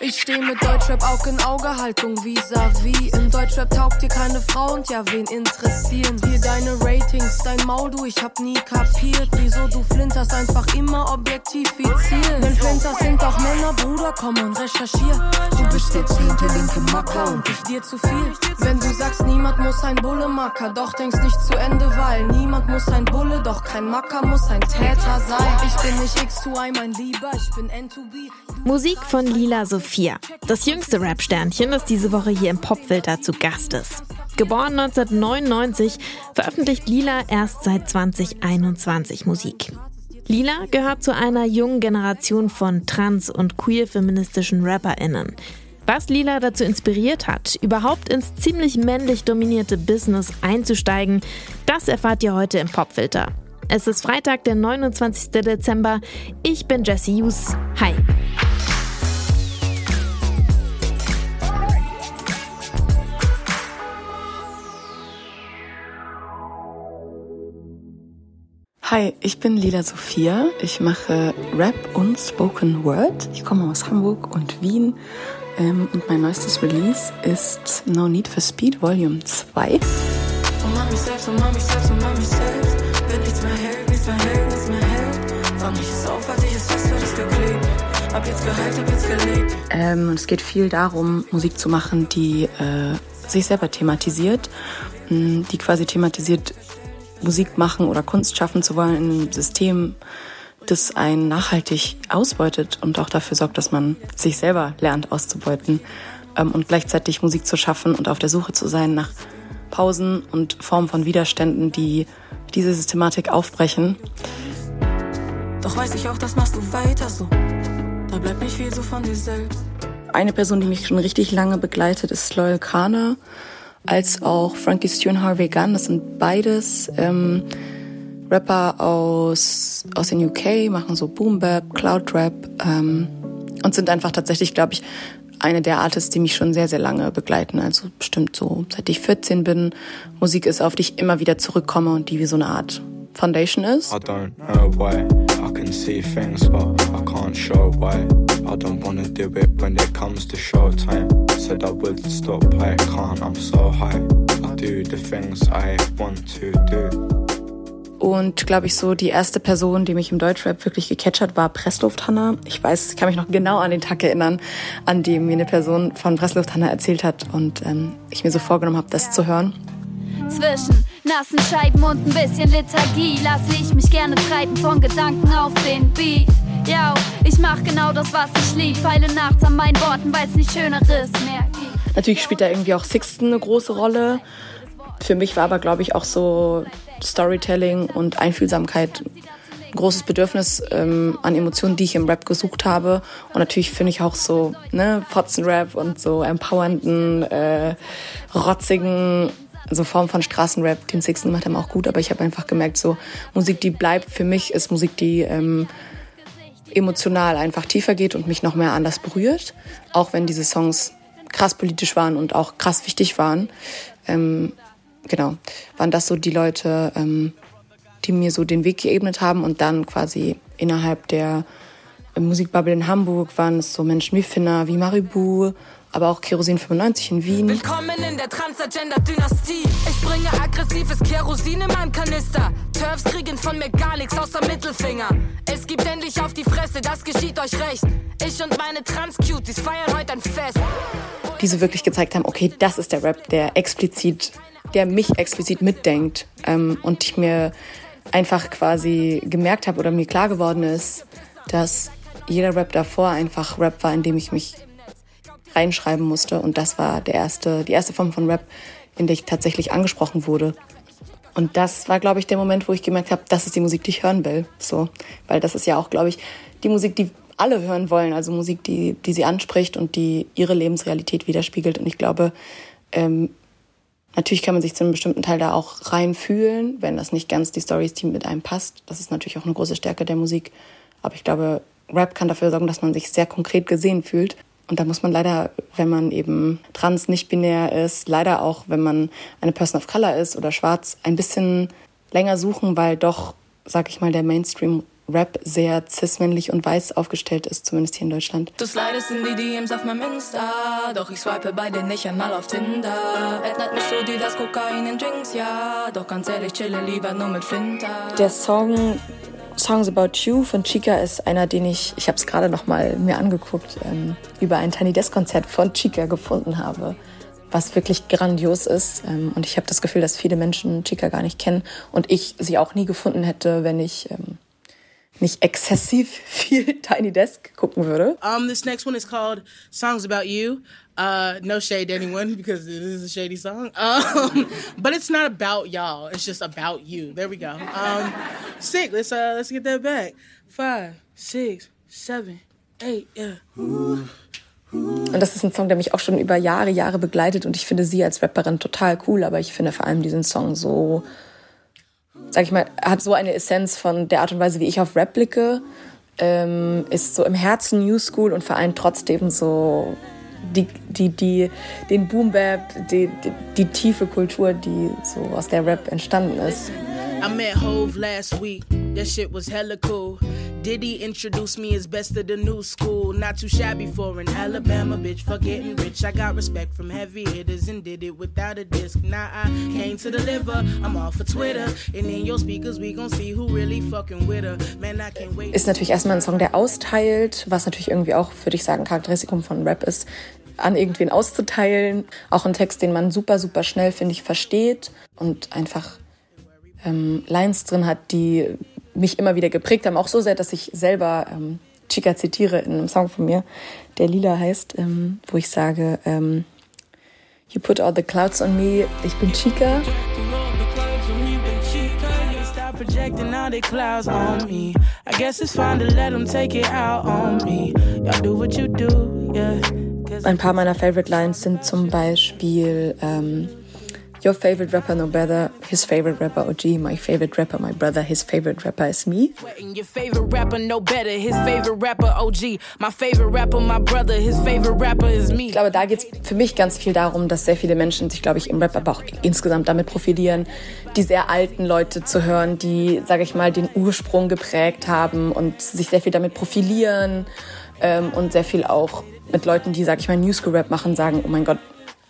Ich steh mit Deutschrap Aug in Auge, Haltung vis-à-vis. Im Deutschrap taugt dir keine Frau und ja, wen interessieren? Hier deine Ratings, dein Maul, du, ich hab nie kapiert. Wieso du flinterst, einfach immer objektifizieren. Denn Flinters sind auch Männer, Bruder, komm und recherchier. Du bist der zehnte linke Macker und ich dir zu viel. Wenn du sagst, niemand muss ein Bulle Macker, doch denkst nicht zu Ende, weil niemand muss ein Bulle, doch kein Macker muss ein Täter sein. Ich bin nicht X2I, mein Lieber, ich bin N2B. Musik von Lila Sophia, das jüngste Rap-Sternchen, das diese Woche hier im Popfilter zu Gast ist. Geboren 1999, veröffentlicht Lila erst seit 2021 Musik. Lila gehört zu einer jungen Generation von trans- und queer-feministischen RapperInnen. Was Lila dazu inspiriert hat, überhaupt ins ziemlich männlich dominierte Business einzusteigen, das erfahrt ihr heute im Popfilter. Es ist Freitag, der 29. Dezember. Ich bin Jessie Hughes. Hi. Hi, ich bin Lila Sophia. Ich mache Rap und Spoken Word. Ich komme aus Hamburg und Wien. Ähm, und mein neuestes Release ist No Need for Speed Volume 2. Und mach mich selbst, und mach mich selbst, und mach mich selbst. Wenn nichts mehr hält, nichts mehr hält, nichts mehr hält. Fang ich es auf, hatte ich es fest, wird es geklebt. Hab jetzt geheilt, hab jetzt gelebt. Ähm, es geht viel darum, Musik zu machen, die äh, sich selber thematisiert, mh, die quasi thematisiert, Musik machen oder Kunst schaffen zu wollen in einem System, das einen nachhaltig ausbeutet und auch dafür sorgt, dass man sich selber lernt auszubeuten ähm, und gleichzeitig Musik zu schaffen und auf der Suche zu sein nach Pausen und Formen von Widerständen, die diese Systematik aufbrechen. Doch weiß ich auch, das machst du weiter so. Da bleibt nicht viel so von dir selbst. Eine Person, die mich schon richtig lange begleitet, ist Loyal Kana, als auch Frankie Stew und Harvey Gunn. Das sind beides ähm, Rapper aus, aus den UK, machen so Boom Bap, Cloud Rap ähm, und sind einfach tatsächlich, glaube ich, eine der Artists, die mich schon sehr, sehr lange begleiten. Also bestimmt so, seit ich 14 bin. Musik ist, auf die ich immer wieder zurückkomme und die wie so eine Art Foundation ist. I don't know why. I can see things, but I can't show why. I don't wanna do it when it comes to showtime. Said I would stop, I can't, I'm so high. I do the things I want to do. Und glaube ich so, die erste Person, die mich im Deutschrap wirklich gecatcht hat, war Presslufthanna. Ich weiß, ich kann mich noch genau an den Tag erinnern, an dem mir eine Person von Presslufthanna erzählt hat und ähm, ich mir so vorgenommen habe, das zu hören. Zwischen nassen Scheiben und ein bisschen Lethargie lasse ich mich gerne treiben von Gedanken auf den Beat. Ja, ich mach genau das, was ich lieb. Feile nachts an meinen Worten, weil's nicht Schöneres mehr gibt. Natürlich spielt da irgendwie auch Sixten eine große Rolle. Für mich war aber, glaube ich, auch so Storytelling und Einfühlsamkeit ein großes Bedürfnis ähm, an Emotionen, die ich im Rap gesucht habe. Und natürlich finde ich auch so ne, Fotzenrap und so empowernden, äh, rotzigen so Form von Straßenrap, den Sixten gemacht haben, auch gut. Aber ich habe einfach gemerkt, so Musik, die bleibt für mich, ist Musik, die ähm, emotional einfach tiefer geht und mich noch mehr anders berührt. Auch wenn diese Songs krass politisch waren und auch krass wichtig waren. Ähm, genau, waren das so die Leute, ähm, die mir so den Weg geebnet haben und dann quasi innerhalb der Musikbubble in Hamburg waren es so Menschen wie Finna, wie Maribu, aber auch Kerosin 95 in Wien. Willkommen in der Transgender-Dynastie. Ich bringe aggressives Kerosin in meinem Kanister. Turfs kriegen von mir gar nichts außer Mittelfinger. Es gibt endlich auf die Fresse, das geschieht euch recht. Ich und meine Trans-Cuties feiern heute ein Fest. Die so wirklich gezeigt haben, okay, das ist der Rap, der explizit, der mich explizit mitdenkt. Ähm, und ich mir einfach quasi gemerkt habe oder mir klar geworden ist, dass jeder Rap davor einfach Rap war, in dem ich mich reinschreiben musste. Und das war der erste, die erste Form von Rap, in der ich tatsächlich angesprochen wurde. Und das war, glaube ich, der Moment, wo ich gemerkt habe, das ist die Musik, die ich hören will. So, weil das ist ja auch, glaube ich, die Musik, die alle hören wollen. Also Musik, die, die sie anspricht und die ihre Lebensrealität widerspiegelt. Und ich glaube, ähm, natürlich kann man sich zu einem bestimmten Teil da auch reinfühlen, wenn das nicht ganz die Story ist, die mit einem passt. Das ist natürlich auch eine große Stärke der Musik. Aber ich glaube, Rap kann dafür sorgen, dass man sich sehr konkret gesehen fühlt. Und da muss man leider, wenn man eben trans, nicht binär ist, leider auch, wenn man eine Person of Color ist oder schwarz, ein bisschen länger suchen, weil doch, sag ich mal, der Mainstream Rap sehr cis-männlich und weiß aufgestellt ist, zumindest hier in Deutschland. Du slidest in die DMs auf meinem Insta, doch ich swipe bei dir nicht einmal auf Tinder. Night mischst du dir das Kokain in Drinks, ja, doch ganz ehrlich, chille lieber nur mit Flinter. Der Song Songs About You von Chica ist einer, den ich, ich habe es gerade noch mal mir angeguckt, ähm, über ein Tiny Desk Konzert von Chica gefunden habe, was wirklich grandios ist. Ähm, und ich habe das Gefühl, dass viele Menschen Chica gar nicht kennen und ich sie auch nie gefunden hätte, wenn ich ähm, nicht exzessiv viel Tiny Desk gucken würde. Um, this next one is called Songs About You. Uh, no shade to anyone because it is a shady song. Um, but it's not about y'all. It's just about you. There we go. Um, sick. Let's uh, let's get that back. Five, six, seven, eight. Yeah. Und das ist ein Song, der mich auch schon über Jahre, Jahre begleitet. Und ich finde sie als Rapperin total cool. Aber ich finde vor allem diesen Song so, sag ich mal, hat so eine Essenz von der Art und Weise, wie ich auf Rap blicke. Ähm, ist so im Herzen New School und vereint trotzdem so die, die, die, den Boom Bap, die, die, die tiefe Kultur, die so aus der Rap entstanden ist. I met Hove last week. That shit was hella cool. Diddy introduced me as best of the new school. Not too shabby for an Alabama bitch for getting rich. I got respect from heavy hitters and did it without a disc. Now I came to deliver. I'm off for Twitter. And in your speakers, we gon' see who really fucking with her. Man, I can't wait. Ist natürlich erstmal ein Song, der austeilt, was natürlich irgendwie auch, würde ich sagen, Charakteristikum von Rap ist, an irgendwen auszuteilen. Auch ein Text, den man super, super schnell, finde ich, versteht und einfach ähm, Lines drin hat, die mich immer wieder geprägt haben. Auch so sehr, dass ich selber ähm, Chica zitiere in einem Song von mir, der Lila heißt, ähm, wo ich sage, ähm, You put all the clouds on me, ich bin Chica. projecting all the clouds on me. I guess it's fine to let them take it out on me. Y'all do what you do, yeah. Ein paar meiner Favorite Lines sind zum Beispiel ähm, Your favorite rapper no better, his favorite rapper OG, my favorite rapper my brother, his favorite rapper is me. Your favorite rapper no better, his favorite rapper OG, my favorite rapper my brother, his favorite rapper is me. Ich glaube, da geht es für mich ganz viel darum, dass sehr viele Menschen sich, glaube ich, im Rap, aber auch insgesamt damit profilieren, die sehr alten Leute zu hören, die, sage ich mal, den Ursprung geprägt haben und sich sehr viel damit profilieren ähm, und sehr viel auch mit Leuten, die, sag ich mal, New School Rap machen, sagen, oh mein Gott,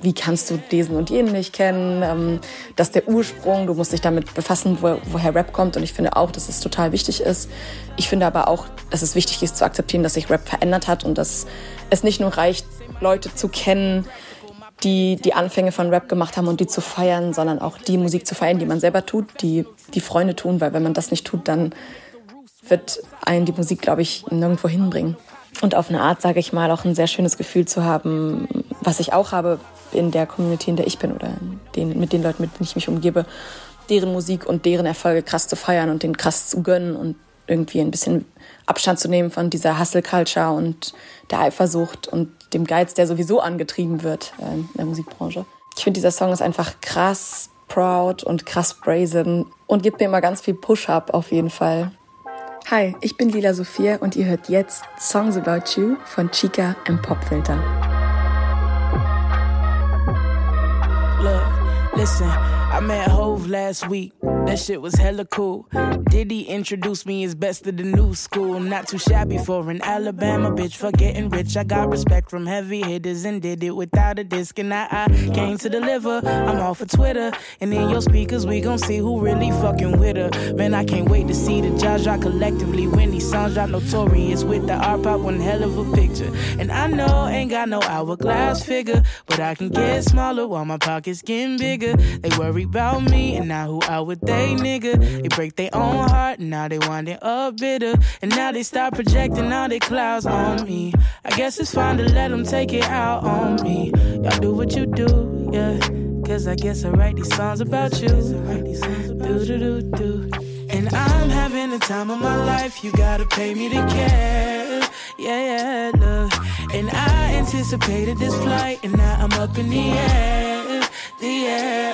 wie kannst du diesen und jenen nicht kennen? Ähm, das ist der Ursprung, du musst dich damit befassen, wo, woher Rap kommt. Und ich finde auch, dass es total wichtig ist. Ich finde aber auch, dass es wichtig ist zu akzeptieren, dass sich Rap verändert hat und dass es nicht nur reicht, Leute zu kennen, die die Anfänge von Rap gemacht haben und die zu feiern, sondern auch die Musik zu feiern, die man selber tut, die die Freunde tun, weil wenn man das nicht tut, dann wird einen die Musik, glaube ich, nirgendwo hinbringen und auf eine Art, sage ich mal, auch ein sehr schönes Gefühl zu haben, was ich auch habe in der Community, in der ich bin oder den, mit den Leuten, mit denen ich mich umgebe, deren Musik und deren Erfolge krass zu feiern und den krass zu gönnen und irgendwie ein bisschen Abstand zu nehmen von dieser Hustle-Culture und der Eifersucht und dem Geiz, der sowieso angetrieben wird äh, in der Musikbranche. Ich finde, dieser Song ist einfach krass proud und krass brazen und gibt mir immer ganz viel Push-Up auf jeden Fall. Hi, ich bin Lila Sophia und ihr hört jetzt Songs About You von Chica im Popfilter. Listen, I met Hove last week. That shit was hella cool. Diddy introduced me as best of the new school. Not too shabby for an Alabama bitch for getting rich. I got respect from heavy hitters and did it without a disc. And I, I came to deliver. I'm all for Twitter. And in your speakers, we gon' see who really fucking with her. Man, I can't wait to see the drop collectively. When these songs drop notorious with the art pop, one hell of a picture. And I know ain't got no hourglass figure, but I can get smaller while my pockets getting bigger. They worry about me and now who I would they nigga. They break their own heart now they winding up bitter. And now they start projecting all their clouds on me. I guess it's fine to let them take it out on me. Y'all do what you do, yeah. Cause I guess I write these songs about you. Do do do do. And I'm having the time of my life. You gotta pay me to care. Yeah, yeah, look. And I anticipated this flight, and now I'm up in the air. The air,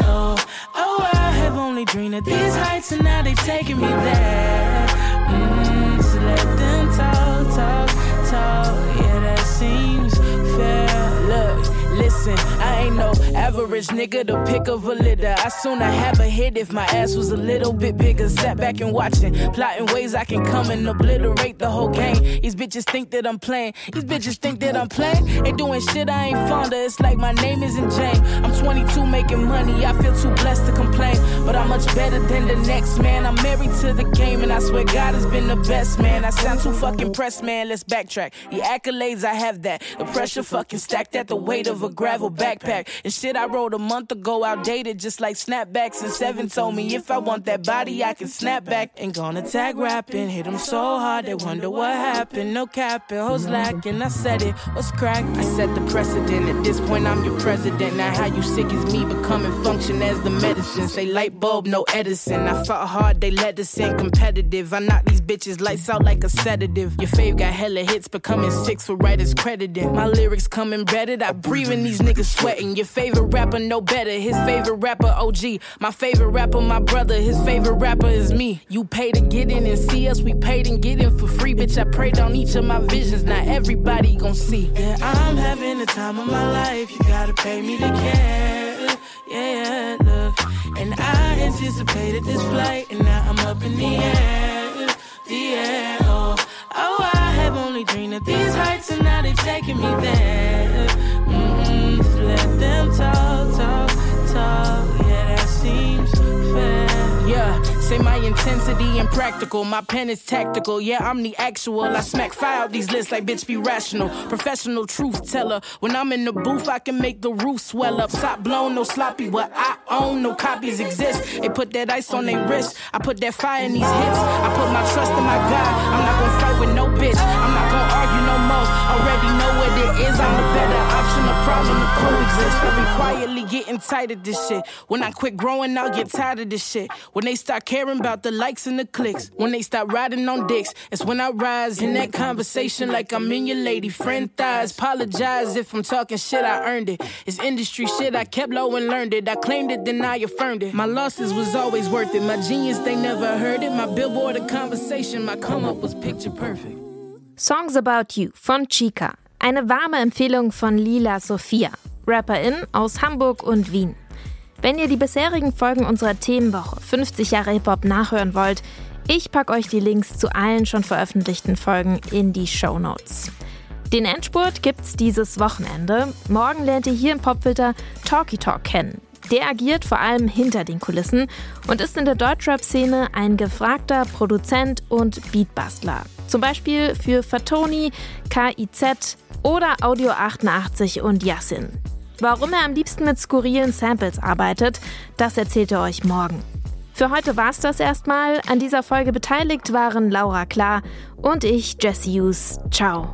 dreamed of these heights, and now they taking me there. Mm, so let them talk, talk, talk. Yeah, that seems fair. Look, listen, I ain't no average nigga, the pick of a litter. I sooner have a hit if my ass was a little bit bigger. Sat back and watching, plotting ways I can come and obliterate the whole game. These bitches think that I'm playing. These bitches think that I'm playing. They doing shit I ain't fond of. It's like my name isn't Jane. I'm 22 making money. I feel too blessed to complain, but I'm much better than the next man. I'm married to the game, and I swear God has been the best man. I sound too fucking pressed, man. Let's backtrack. The accolades I have that. The pressure fucking stacked at the weight of a gravel backpack. And shit I wrote a month ago outdated, just like snapbacks. And seven told me if I want that body, I can snap back. Ain't gonna tag rapping, hit them so hard they wonder what happened. No capping, hoes lacking. I said it, what's crack? I set the precedent. At this point, I'm your president. Now how you sick is me becoming function as the medicine. Say light bulb, no Edison. I fought hard, they let us in competitive. I knock these bitches lights out like a sedative. Your fave got hella hits, becoming six for writers credited. My lyrics come embedded. I breathe in these niggas sweating. Your favorite rapper, no better. His favorite rapper, OG. My favorite rapper, my brother. His favorite rapper is me. You pay to get in and see us. We paid and get in for free. Bitch, I prayed on each of my visions. Not everybody gon' see. Yeah, I'm having the time of my life. You gotta pay me to care. Yeah, look. And I anticipated this flight, and now I'm up in the air. The air. Oh, oh I have only dreamed of these heights, and now they're taking me there. Say my intensity impractical. My pen is tactical. Yeah, I'm the actual. I smack fire out these lists like bitch be rational. Professional truth teller. When I'm in the booth, I can make the roof swell up. Top blown, no sloppy. What I own, no copies exist. They put that ice on their wrist. I put that fire in these hips. I put my trust in my God. I'm not gonna fight with no bitch. I'm not gonna argue no more. Already know what it is. I'm the better option. The problem to coexist. I've been quietly getting tired of this shit. When I quit growing, I'll get tired of this shit. When they start caring about the likes and the clicks, when they stop riding on dicks, it's when I rise in that conversation like I'm in your lady friend thighs. Apologize if I'm talking shit, I earned it. It's industry shit, I kept low and learned it. I claimed it, then I affirmed it. My losses was always worth it. My genius, they never heard it. My billboard, a conversation, my come up was picture perfect. Songs About You von Chica. Eine warme Empfehlung von Lila Sophia, Rapperin aus Hamburg und Wien. Wenn ihr die bisherigen Folgen unserer Themenwoche 50 Jahre Hip-Hop nachhören wollt, ich packe euch die Links zu allen schon veröffentlichten Folgen in die Show Notes. Den Endspurt gibt's dieses Wochenende. Morgen lernt ihr hier im Popfilter Talkie Talk kennen. Der agiert vor allem hinter den Kulissen und ist in der Deutschrap-Szene ein gefragter Produzent und Beatbastler. Zum Beispiel für Fatoni, KIZ oder Audio 88 und Yassin. Warum er am liebsten mit skurrilen Samples arbeitet, das erzählt er euch morgen. Für heute war's das erstmal. An dieser Folge beteiligt waren Laura Klar und ich, Jesse Hughes. Ciao.